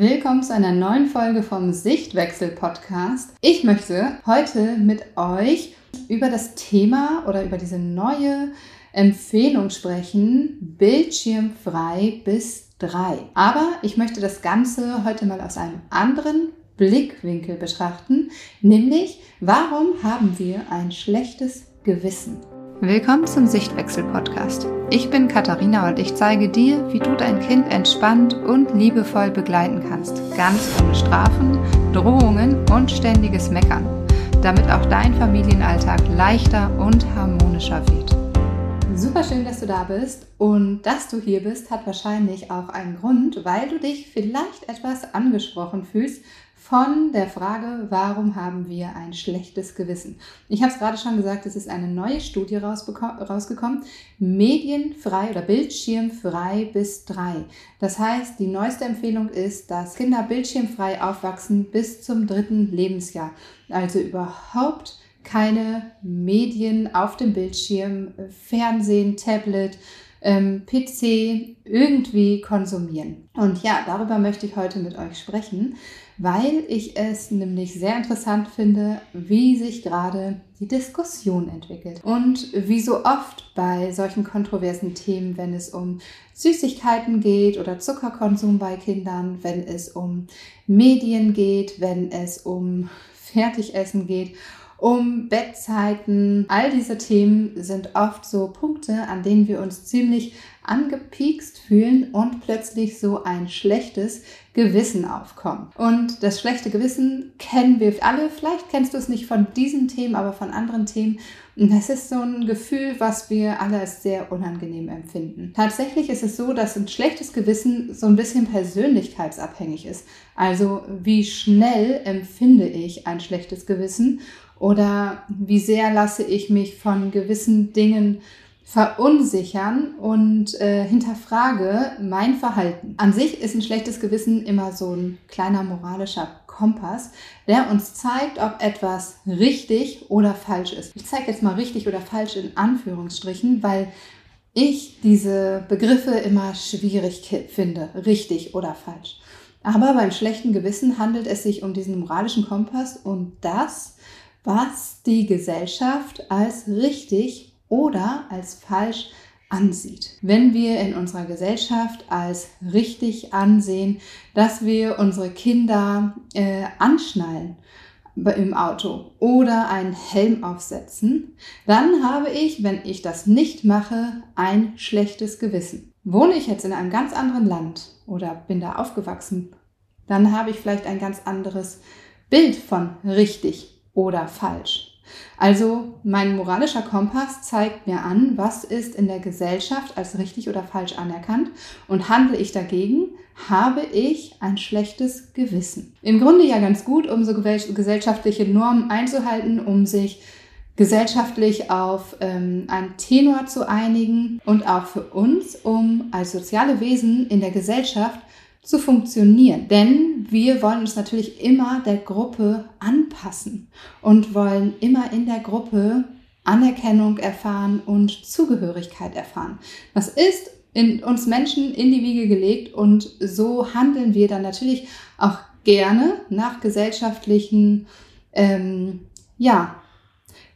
Willkommen zu einer neuen Folge vom Sichtwechsel Podcast. Ich möchte heute mit euch über das Thema oder über diese neue Empfehlung sprechen, bildschirmfrei bis drei. Aber ich möchte das Ganze heute mal aus einem anderen Blickwinkel betrachten, nämlich warum haben wir ein schlechtes Gewissen? Willkommen zum Sichtwechsel-Podcast. Ich bin Katharina und ich zeige dir, wie du dein Kind entspannt und liebevoll begleiten kannst. Ganz ohne Strafen, Drohungen und ständiges Meckern, damit auch dein Familienalltag leichter und harmonischer wird. Super schön, dass du da bist und dass du hier bist, hat wahrscheinlich auch einen Grund, weil du dich vielleicht etwas angesprochen fühlst von der Frage, warum haben wir ein schlechtes Gewissen? Ich habe es gerade schon gesagt, es ist eine neue Studie rausgekommen, medienfrei oder bildschirmfrei bis drei. Das heißt, die neueste Empfehlung ist, dass Kinder bildschirmfrei aufwachsen bis zum dritten Lebensjahr. Also überhaupt keine Medien auf dem Bildschirm, Fernsehen, Tablet, ähm, PC irgendwie konsumieren. Und ja, darüber möchte ich heute mit euch sprechen, weil ich es nämlich sehr interessant finde, wie sich gerade die Diskussion entwickelt. Und wie so oft bei solchen kontroversen Themen, wenn es um Süßigkeiten geht oder Zuckerkonsum bei Kindern, wenn es um Medien geht, wenn es um Fertigessen geht um Bettzeiten. All diese Themen sind oft so Punkte, an denen wir uns ziemlich angepiekst fühlen und plötzlich so ein schlechtes Gewissen aufkommt. Und das schlechte Gewissen kennen wir alle. Vielleicht kennst du es nicht von diesen Themen, aber von anderen Themen. Und das ist so ein Gefühl, was wir alle als sehr unangenehm empfinden. Tatsächlich ist es so, dass ein schlechtes Gewissen so ein bisschen persönlichkeitsabhängig ist. Also wie schnell empfinde ich ein schlechtes Gewissen oder wie sehr lasse ich mich von gewissen Dingen verunsichern und äh, hinterfrage mein Verhalten. An sich ist ein schlechtes Gewissen immer so ein kleiner moralischer Kompass, der uns zeigt, ob etwas richtig oder falsch ist. Ich zeige jetzt mal richtig oder falsch in Anführungsstrichen, weil ich diese Begriffe immer schwierig finde, richtig oder falsch. Aber beim schlechten Gewissen handelt es sich um diesen moralischen Kompass und das was die Gesellschaft als richtig oder als falsch ansieht. Wenn wir in unserer Gesellschaft als richtig ansehen, dass wir unsere Kinder äh, anschnallen im Auto oder einen Helm aufsetzen, dann habe ich, wenn ich das nicht mache, ein schlechtes Gewissen. Wohne ich jetzt in einem ganz anderen Land oder bin da aufgewachsen, dann habe ich vielleicht ein ganz anderes Bild von richtig oder falsch. Also mein moralischer Kompass zeigt mir an, was ist in der Gesellschaft als richtig oder falsch anerkannt und handle ich dagegen, habe ich ein schlechtes Gewissen. Im Grunde ja ganz gut, um so gesellschaftliche Normen einzuhalten, um sich gesellschaftlich auf ähm, einen Tenor zu einigen und auch für uns, um als soziale Wesen in der Gesellschaft zu funktionieren. Denn wir wollen uns natürlich immer der Gruppe anpassen und wollen immer in der Gruppe Anerkennung erfahren und Zugehörigkeit erfahren. Das ist in uns Menschen in die Wiege gelegt und so handeln wir dann natürlich auch gerne nach gesellschaftlichen ähm, ja,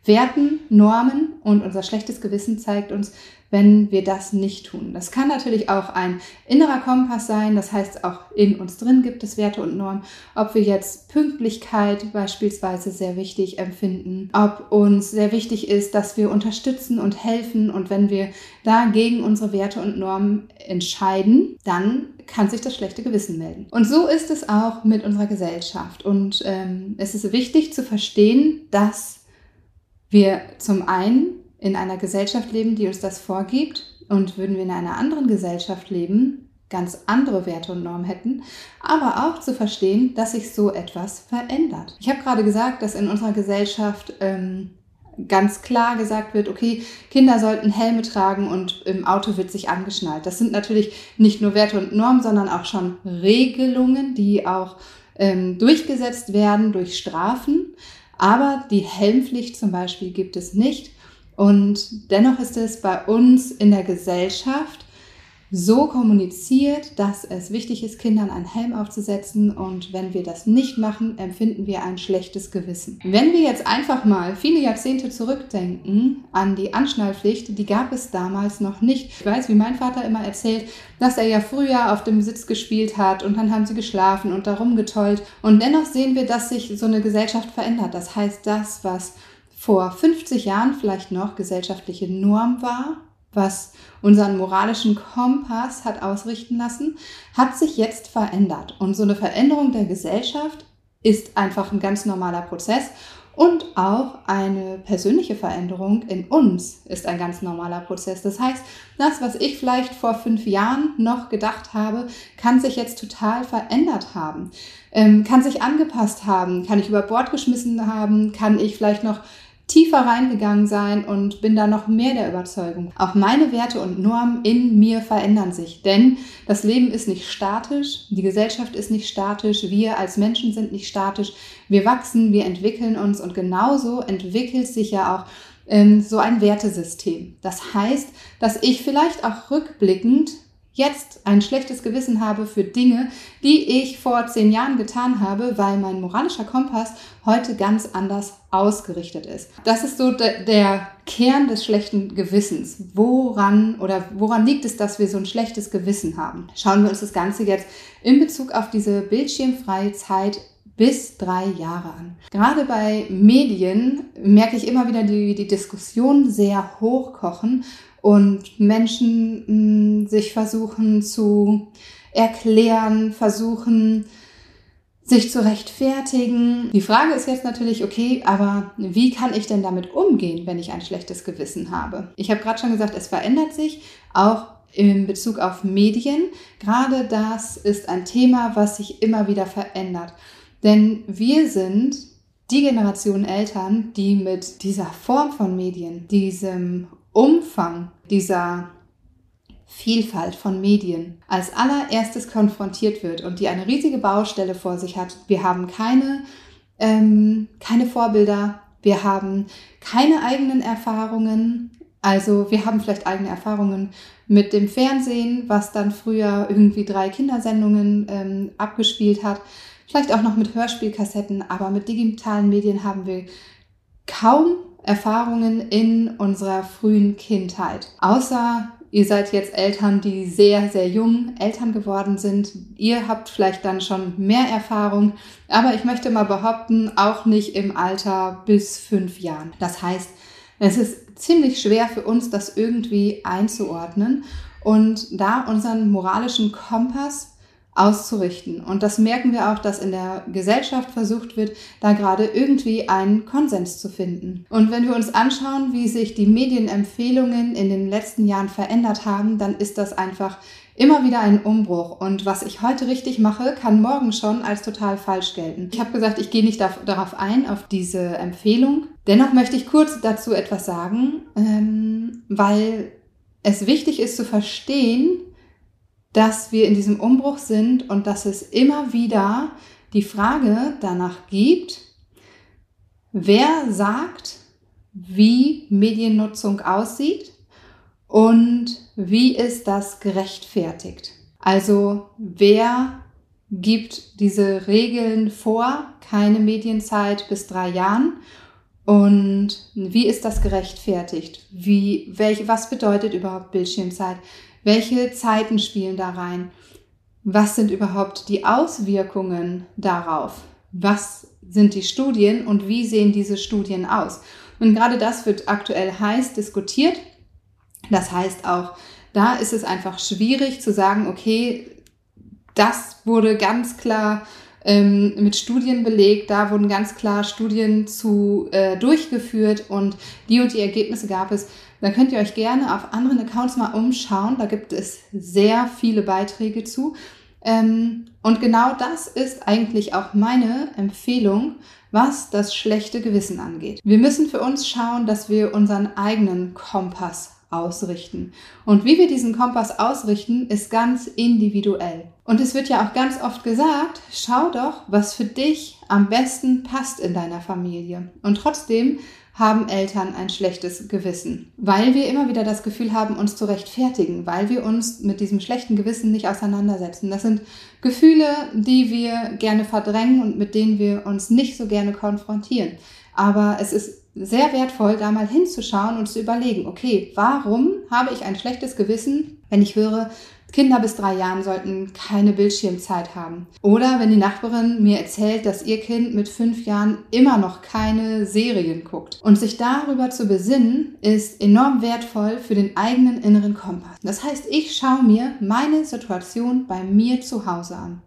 Werten, Normen und unser schlechtes Gewissen zeigt uns, wenn wir das nicht tun. Das kann natürlich auch ein innerer Kompass sein, das heißt auch in uns drin gibt es Werte und Normen, ob wir jetzt Pünktlichkeit beispielsweise sehr wichtig empfinden, ob uns sehr wichtig ist, dass wir unterstützen und helfen und wenn wir da gegen unsere Werte und Normen entscheiden, dann kann sich das schlechte Gewissen melden. Und so ist es auch mit unserer Gesellschaft und ähm, es ist wichtig zu verstehen, dass wir zum einen in einer Gesellschaft leben, die uns das vorgibt und würden wir in einer anderen Gesellschaft leben, ganz andere Werte und Normen hätten, aber auch zu verstehen, dass sich so etwas verändert. Ich habe gerade gesagt, dass in unserer Gesellschaft ähm, ganz klar gesagt wird, okay, Kinder sollten Helme tragen und im Auto wird sich angeschnallt. Das sind natürlich nicht nur Werte und Normen, sondern auch schon Regelungen, die auch ähm, durchgesetzt werden durch Strafen. Aber die Helmpflicht zum Beispiel gibt es nicht. Und dennoch ist es bei uns in der Gesellschaft so kommuniziert, dass es wichtig ist, Kindern einen Helm aufzusetzen und wenn wir das nicht machen, empfinden wir ein schlechtes Gewissen. Wenn wir jetzt einfach mal viele Jahrzehnte zurückdenken an die Anschnallpflicht, die gab es damals noch nicht. Ich weiß, wie mein Vater immer erzählt, dass er ja früher auf dem Sitz gespielt hat und dann haben sie geschlafen und darum getollt und dennoch sehen wir, dass sich so eine Gesellschaft verändert. Das heißt, das, was vor 50 Jahren vielleicht noch gesellschaftliche Norm war, was unseren moralischen Kompass hat ausrichten lassen, hat sich jetzt verändert. Und so eine Veränderung der Gesellschaft ist einfach ein ganz normaler Prozess. Und auch eine persönliche Veränderung in uns ist ein ganz normaler Prozess. Das heißt, das, was ich vielleicht vor fünf Jahren noch gedacht habe, kann sich jetzt total verändert haben, ähm, kann sich angepasst haben, kann ich über Bord geschmissen haben, kann ich vielleicht noch tiefer reingegangen sein und bin da noch mehr der Überzeugung. Auch meine Werte und Normen in mir verändern sich, denn das Leben ist nicht statisch, die Gesellschaft ist nicht statisch, wir als Menschen sind nicht statisch, wir wachsen, wir entwickeln uns und genauso entwickelt sich ja auch ähm, so ein Wertesystem. Das heißt, dass ich vielleicht auch rückblickend jetzt ein schlechtes Gewissen habe für Dinge, die ich vor zehn Jahren getan habe, weil mein moralischer Kompass heute ganz anders ausgerichtet ist. Das ist so de der Kern des schlechten Gewissens. Woran oder woran liegt es, dass wir so ein schlechtes Gewissen haben? Schauen wir uns das Ganze jetzt in Bezug auf diese bildschirmfreie Zeit bis drei Jahre an. Gerade bei Medien merke ich immer wieder, wie die Diskussionen sehr hochkochen und Menschen mh, mm, sich versuchen zu erklären, versuchen sich zu rechtfertigen. Die Frage ist jetzt natürlich, okay, aber wie kann ich denn damit umgehen, wenn ich ein schlechtes Gewissen habe? Ich habe gerade schon gesagt, es verändert sich auch in Bezug auf Medien. Gerade das ist ein Thema, was sich immer wieder verändert. Denn wir sind die Generation Eltern, die mit dieser Form von Medien, diesem Umfang dieser Vielfalt von Medien als allererstes konfrontiert wird und die eine riesige Baustelle vor sich hat. Wir haben keine, ähm, keine Vorbilder, wir haben keine eigenen Erfahrungen. Also wir haben vielleicht eigene Erfahrungen mit dem Fernsehen, was dann früher irgendwie drei Kindersendungen ähm, abgespielt hat. Vielleicht auch noch mit Hörspielkassetten, aber mit digitalen Medien haben wir kaum Erfahrungen in unserer frühen Kindheit. Außer ihr seid jetzt Eltern, die sehr, sehr jung Eltern geworden sind. Ihr habt vielleicht dann schon mehr Erfahrung, aber ich möchte mal behaupten, auch nicht im Alter bis fünf Jahren. Das heißt, es ist ziemlich schwer für uns, das irgendwie einzuordnen und da unseren moralischen Kompass auszurichten. Und das merken wir auch, dass in der Gesellschaft versucht wird, da gerade irgendwie einen Konsens zu finden. Und wenn wir uns anschauen, wie sich die Medienempfehlungen in den letzten Jahren verändert haben, dann ist das einfach immer wieder ein Umbruch. Und was ich heute richtig mache, kann morgen schon als total falsch gelten. Ich habe gesagt, ich gehe nicht darauf ein, auf diese Empfehlung. Dennoch möchte ich kurz dazu etwas sagen, ähm, weil es wichtig ist zu verstehen, dass wir in diesem Umbruch sind und dass es immer wieder die Frage danach gibt, wer sagt, wie Mediennutzung aussieht und wie ist das gerechtfertigt. Also wer gibt diese Regeln vor, keine Medienzeit bis drei Jahren und wie ist das gerechtfertigt? Wie, welche, was bedeutet überhaupt Bildschirmzeit? Welche Zeiten spielen da rein? Was sind überhaupt die Auswirkungen darauf? Was sind die Studien und wie sehen diese Studien aus? Und gerade das wird aktuell heiß diskutiert. Das heißt auch, da ist es einfach schwierig zu sagen, okay, das wurde ganz klar ähm, mit Studien belegt, da wurden ganz klar Studien zu äh, durchgeführt und die und die Ergebnisse gab es. Da könnt ihr euch gerne auf anderen Accounts mal umschauen. Da gibt es sehr viele Beiträge zu. Ähm, und genau das ist eigentlich auch meine Empfehlung, was das schlechte Gewissen angeht. Wir müssen für uns schauen, dass wir unseren eigenen Kompass ausrichten. Und wie wir diesen Kompass ausrichten, ist ganz individuell. Und es wird ja auch ganz oft gesagt, schau doch, was für dich am besten passt in deiner Familie. Und trotzdem haben Eltern ein schlechtes Gewissen, weil wir immer wieder das Gefühl haben, uns zu rechtfertigen, weil wir uns mit diesem schlechten Gewissen nicht auseinandersetzen. Das sind Gefühle, die wir gerne verdrängen und mit denen wir uns nicht so gerne konfrontieren. Aber es ist sehr wertvoll, da mal hinzuschauen und zu überlegen, okay, warum habe ich ein schlechtes Gewissen, wenn ich höre, Kinder bis drei Jahren sollten keine Bildschirmzeit haben. Oder wenn die Nachbarin mir erzählt, dass ihr Kind mit fünf Jahren immer noch keine Serien guckt. Und sich darüber zu besinnen, ist enorm wertvoll für den eigenen inneren Kompass. Das heißt, ich schaue mir meine Situation bei mir zu Hause an.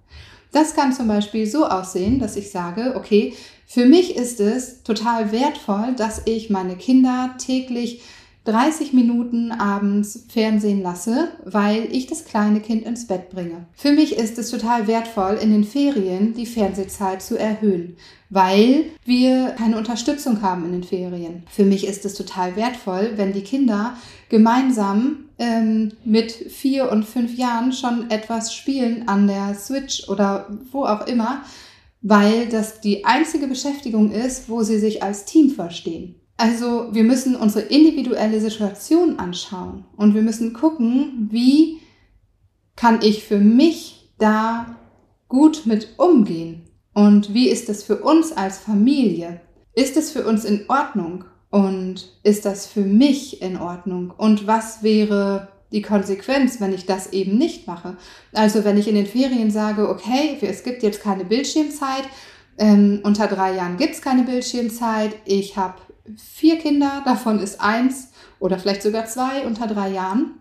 Das kann zum Beispiel so aussehen, dass ich sage, okay, für mich ist es total wertvoll, dass ich meine Kinder täglich 30 Minuten abends Fernsehen lasse, weil ich das kleine Kind ins Bett bringe. Für mich ist es total wertvoll, in den Ferien die Fernsehzeit zu erhöhen, weil wir keine Unterstützung haben in den Ferien. Für mich ist es total wertvoll, wenn die Kinder gemeinsam ähm, mit vier und fünf Jahren schon etwas spielen an der Switch oder wo auch immer, weil das die einzige Beschäftigung ist, wo sie sich als Team verstehen. Also wir müssen unsere individuelle Situation anschauen und wir müssen gucken, wie kann ich für mich da gut mit umgehen und wie ist das für uns als Familie? Ist es für uns in Ordnung und ist das für mich in Ordnung? Und was wäre die Konsequenz, wenn ich das eben nicht mache? Also wenn ich in den Ferien sage, okay, es gibt jetzt keine Bildschirmzeit, ähm, unter drei Jahren gibt es keine Bildschirmzeit, ich habe vier Kinder, davon ist eins oder vielleicht sogar zwei unter drei Jahren.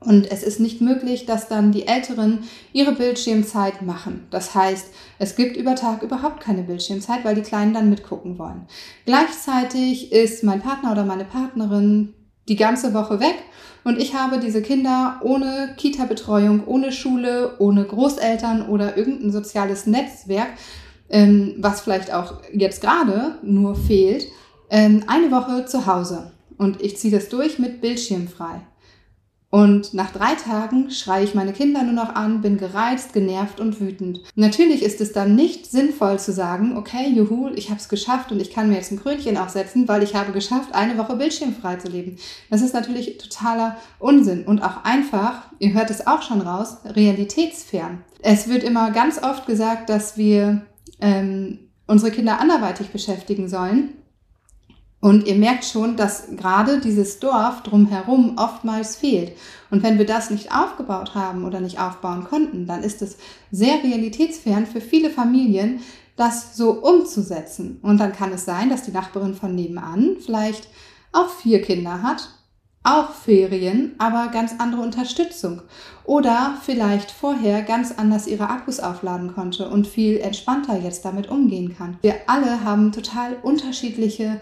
Und es ist nicht möglich, dass dann die Älteren ihre Bildschirmzeit machen. Das heißt, es gibt über Tag überhaupt keine Bildschirmzeit, weil die Kleinen dann mitgucken wollen. Gleichzeitig ist mein Partner oder meine Partnerin die ganze Woche weg und ich habe diese Kinder ohne Kita-Betreuung, ohne Schule, ohne Großeltern oder irgendein soziales Netzwerk, ähm, was vielleicht auch jetzt gerade nur fehlt, ähm, eine Woche zu Hause und ich ziehe das durch mit Bildschirmfrei. Und nach drei Tagen schreie ich meine Kinder nur noch an, bin gereizt, genervt und wütend. Natürlich ist es dann nicht sinnvoll zu sagen, okay, juhu, ich habe es geschafft und ich kann mir jetzt ein Krönchen aufsetzen, weil ich habe geschafft, eine Woche bildschirmfrei zu leben. Das ist natürlich totaler Unsinn und auch einfach, ihr hört es auch schon raus, realitätsfern. Es wird immer ganz oft gesagt, dass wir ähm, unsere Kinder anderweitig beschäftigen sollen. Und ihr merkt schon, dass gerade dieses Dorf drumherum oftmals fehlt. Und wenn wir das nicht aufgebaut haben oder nicht aufbauen konnten, dann ist es sehr realitätsfern für viele Familien, das so umzusetzen. Und dann kann es sein, dass die Nachbarin von nebenan vielleicht auch vier Kinder hat, auch Ferien, aber ganz andere Unterstützung. Oder vielleicht vorher ganz anders ihre Akkus aufladen konnte und viel entspannter jetzt damit umgehen kann. Wir alle haben total unterschiedliche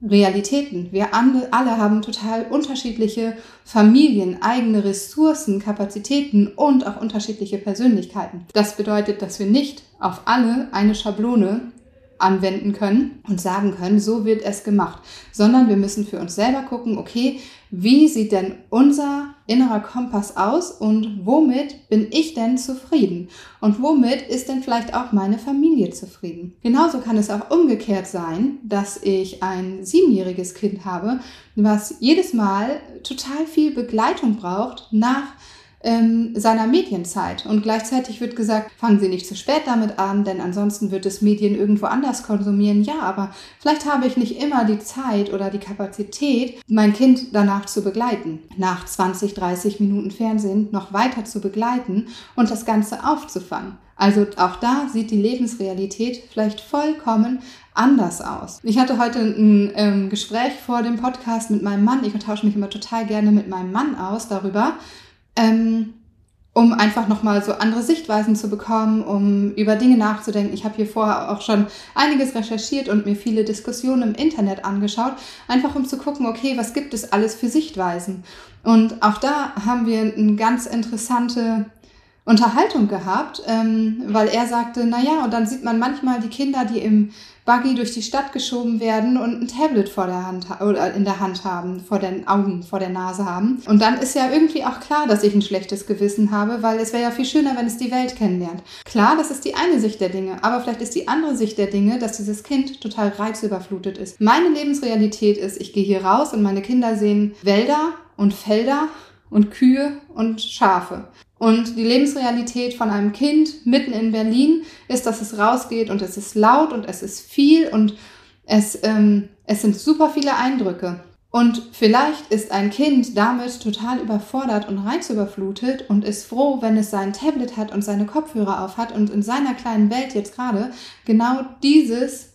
Realitäten. Wir alle haben total unterschiedliche Familien, eigene Ressourcen, Kapazitäten und auch unterschiedliche Persönlichkeiten. Das bedeutet, dass wir nicht auf alle eine Schablone anwenden können und sagen können, so wird es gemacht, sondern wir müssen für uns selber gucken, okay, wie sieht denn unser innerer Kompass aus und womit bin ich denn zufrieden? Und womit ist denn vielleicht auch meine Familie zufrieden? Genauso kann es auch umgekehrt sein, dass ich ein siebenjähriges Kind habe, was jedes Mal total viel Begleitung braucht nach ähm, seiner Medienzeit. Und gleichzeitig wird gesagt, fangen Sie nicht zu spät damit an, denn ansonsten wird es Medien irgendwo anders konsumieren. Ja, aber vielleicht habe ich nicht immer die Zeit oder die Kapazität, mein Kind danach zu begleiten, nach 20, 30 Minuten Fernsehen noch weiter zu begleiten und das Ganze aufzufangen. Also auch da sieht die Lebensrealität vielleicht vollkommen anders aus. Ich hatte heute ein ähm, Gespräch vor dem Podcast mit meinem Mann. Ich tausche mich immer total gerne mit meinem Mann aus darüber, ähm, um einfach nochmal so andere Sichtweisen zu bekommen, um über Dinge nachzudenken. Ich habe hier vorher auch schon einiges recherchiert und mir viele Diskussionen im Internet angeschaut, einfach um zu gucken, okay, was gibt es alles für Sichtweisen? Und auch da haben wir eine ganz interessante Unterhaltung gehabt, ähm, weil er sagte, naja, und dann sieht man manchmal die Kinder, die im Buggy durch die Stadt geschoben werden und ein Tablet vor der Hand oder in der Hand haben, vor den Augen, vor der Nase haben. Und dann ist ja irgendwie auch klar, dass ich ein schlechtes Gewissen habe, weil es wäre ja viel schöner, wenn es die Welt kennenlernt. Klar, das ist die eine Sicht der Dinge, aber vielleicht ist die andere Sicht der Dinge, dass dieses Kind total reizüberflutet ist. Meine Lebensrealität ist, ich gehe hier raus und meine Kinder sehen Wälder und Felder und Kühe und Schafe. Und die Lebensrealität von einem Kind mitten in Berlin ist, dass es rausgeht und es ist laut und es ist viel und es, ähm, es sind super viele Eindrücke. Und vielleicht ist ein Kind damit total überfordert und reizüberflutet und ist froh, wenn es sein Tablet hat und seine Kopfhörer auf hat und in seiner kleinen Welt jetzt gerade genau dieses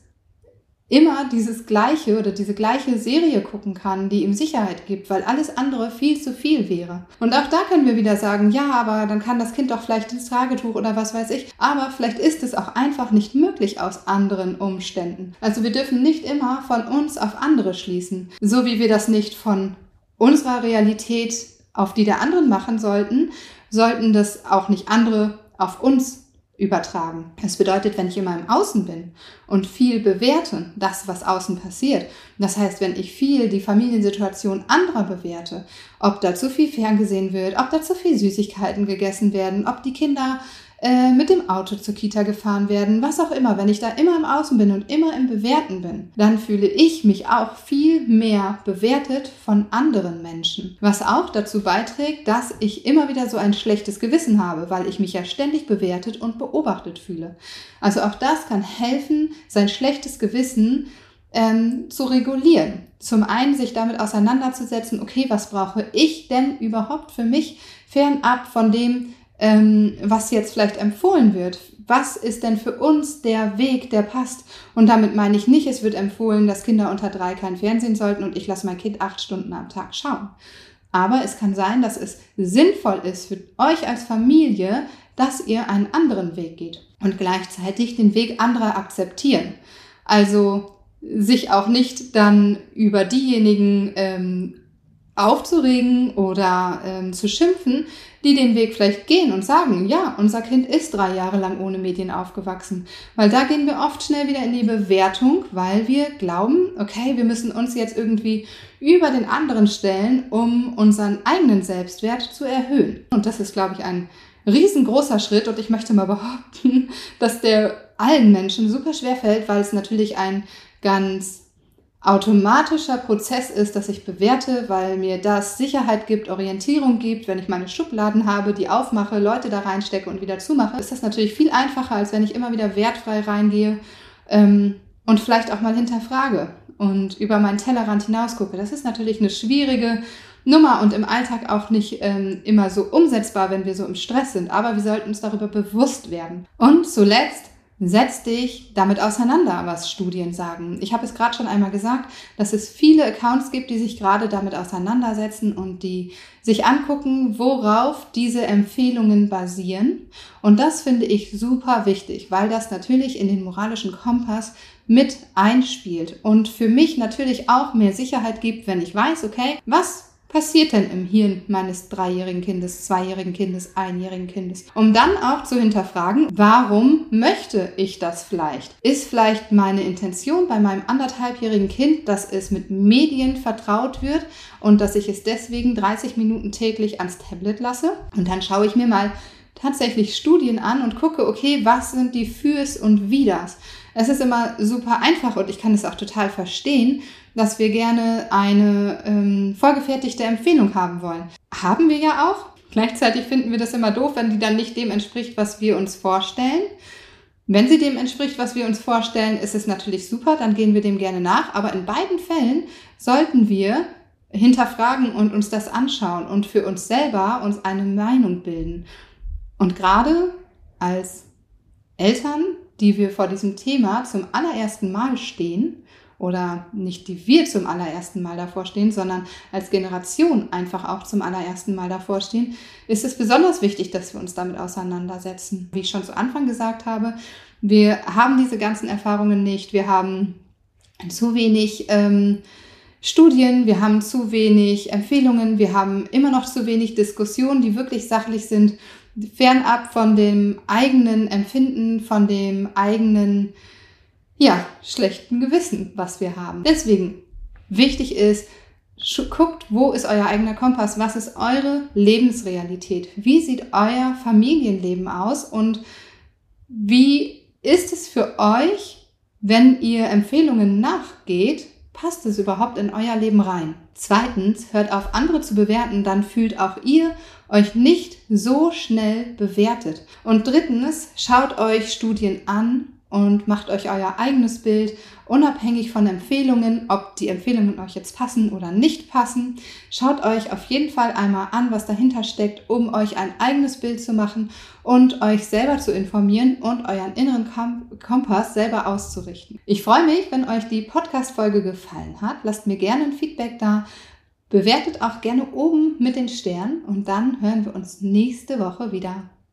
immer dieses gleiche oder diese gleiche Serie gucken kann, die ihm Sicherheit gibt, weil alles andere viel zu viel wäre. Und auch da können wir wieder sagen, ja, aber dann kann das Kind doch vielleicht ins Tragetuch oder was weiß ich. Aber vielleicht ist es auch einfach nicht möglich aus anderen Umständen. Also wir dürfen nicht immer von uns auf andere schließen, so wie wir das nicht von unserer Realität auf die der anderen machen sollten, sollten das auch nicht andere auf uns übertragen. Das bedeutet, wenn ich in meinem Außen bin und viel bewerte, das, was außen passiert, das heißt, wenn ich viel die Familiensituation anderer bewerte, ob da zu viel ferngesehen wird, ob da zu viel Süßigkeiten gegessen werden, ob die Kinder äh, mit dem Auto zur Kita gefahren werden, was auch immer, wenn ich da immer im Außen bin und immer im Bewerten bin, dann fühle ich mich auch viel mehr bewertet von anderen Menschen. Was auch dazu beiträgt, dass ich immer wieder so ein schlechtes Gewissen habe, weil ich mich ja ständig bewertet und beobachtet fühle. Also auch das kann helfen, sein schlechtes Gewissen ähm, zu regulieren. Zum einen sich damit auseinanderzusetzen, okay, was brauche ich denn überhaupt für mich fernab von dem, ähm, was jetzt vielleicht empfohlen wird. Was ist denn für uns der Weg, der passt? Und damit meine ich nicht, es wird empfohlen, dass Kinder unter drei kein Fernsehen sollten und ich lasse mein Kind acht Stunden am Tag schauen. Aber es kann sein, dass es sinnvoll ist für euch als Familie, dass ihr einen anderen Weg geht und gleichzeitig den Weg anderer akzeptieren. Also sich auch nicht dann über diejenigen ähm, aufzuregen oder ähm, zu schimpfen, die den Weg vielleicht gehen und sagen, ja, unser Kind ist drei Jahre lang ohne Medien aufgewachsen. Weil da gehen wir oft schnell wieder in die Bewertung, weil wir glauben, okay, wir müssen uns jetzt irgendwie über den anderen stellen, um unseren eigenen Selbstwert zu erhöhen. Und das ist, glaube ich, ein riesengroßer Schritt und ich möchte mal behaupten, dass der allen Menschen super schwer fällt, weil es natürlich ein ganz automatischer Prozess ist, dass ich bewerte, weil mir das Sicherheit gibt, Orientierung gibt. Wenn ich meine Schubladen habe, die aufmache, Leute da reinstecke und wieder zumache, ist das natürlich viel einfacher, als wenn ich immer wieder wertfrei reingehe ähm, und vielleicht auch mal hinterfrage und über meinen Tellerrand hinausgucke. Das ist natürlich eine schwierige Nummer und im Alltag auch nicht ähm, immer so umsetzbar, wenn wir so im Stress sind. Aber wir sollten uns darüber bewusst werden. Und zuletzt Setz dich damit auseinander, was Studien sagen. Ich habe es gerade schon einmal gesagt, dass es viele Accounts gibt, die sich gerade damit auseinandersetzen und die sich angucken, worauf diese Empfehlungen basieren. Und das finde ich super wichtig, weil das natürlich in den moralischen Kompass mit einspielt und für mich natürlich auch mehr Sicherheit gibt, wenn ich weiß, okay, was passiert denn im Hirn meines dreijährigen Kindes, zweijährigen Kindes, einjährigen Kindes? Um dann auch zu hinterfragen, warum möchte ich das vielleicht? Ist vielleicht meine Intention bei meinem anderthalbjährigen Kind, dass es mit Medien vertraut wird und dass ich es deswegen 30 Minuten täglich ans Tablet lasse? Und dann schaue ich mir mal tatsächlich Studien an und gucke, okay, was sind die Fürs und Widers? Es ist immer super einfach und ich kann es auch total verstehen, dass wir gerne eine ähm, vorgefertigte Empfehlung haben wollen. Haben wir ja auch. Gleichzeitig finden wir das immer doof, wenn die dann nicht dem entspricht, was wir uns vorstellen. Wenn sie dem entspricht, was wir uns vorstellen, ist es natürlich super, dann gehen wir dem gerne nach. Aber in beiden Fällen sollten wir hinterfragen und uns das anschauen und für uns selber uns eine Meinung bilden. Und gerade als Eltern, die wir vor diesem Thema zum allerersten Mal stehen, oder nicht die wir zum allerersten Mal davor stehen, sondern als Generation einfach auch zum allerersten Mal davor stehen, ist es besonders wichtig, dass wir uns damit auseinandersetzen. Wie ich schon zu Anfang gesagt habe, wir haben diese ganzen Erfahrungen nicht. Wir haben zu wenig ähm, Studien, wir haben zu wenig Empfehlungen, wir haben immer noch zu wenig Diskussionen, die wirklich sachlich sind fernab von dem eigenen Empfinden, von dem eigenen, ja, schlechten Gewissen, was wir haben. Deswegen wichtig ist, guckt, wo ist euer eigener Kompass, was ist eure Lebensrealität, wie sieht euer Familienleben aus? Und wie ist es für euch, wenn ihr Empfehlungen nachgeht, passt es überhaupt in euer Leben rein? Zweitens, hört auf andere zu bewerten, dann fühlt auch ihr euch nicht so schnell bewertet. Und drittens, schaut euch Studien an und macht euch euer eigenes Bild, unabhängig von Empfehlungen, ob die Empfehlungen euch jetzt passen oder nicht passen. Schaut euch auf jeden Fall einmal an, was dahinter steckt, um euch ein eigenes Bild zu machen und euch selber zu informieren und euren inneren Kompass selber auszurichten. Ich freue mich, wenn euch die Podcast-Folge gefallen hat. Lasst mir gerne ein Feedback da. Bewertet auch gerne oben mit den Sternen und dann hören wir uns nächste Woche wieder.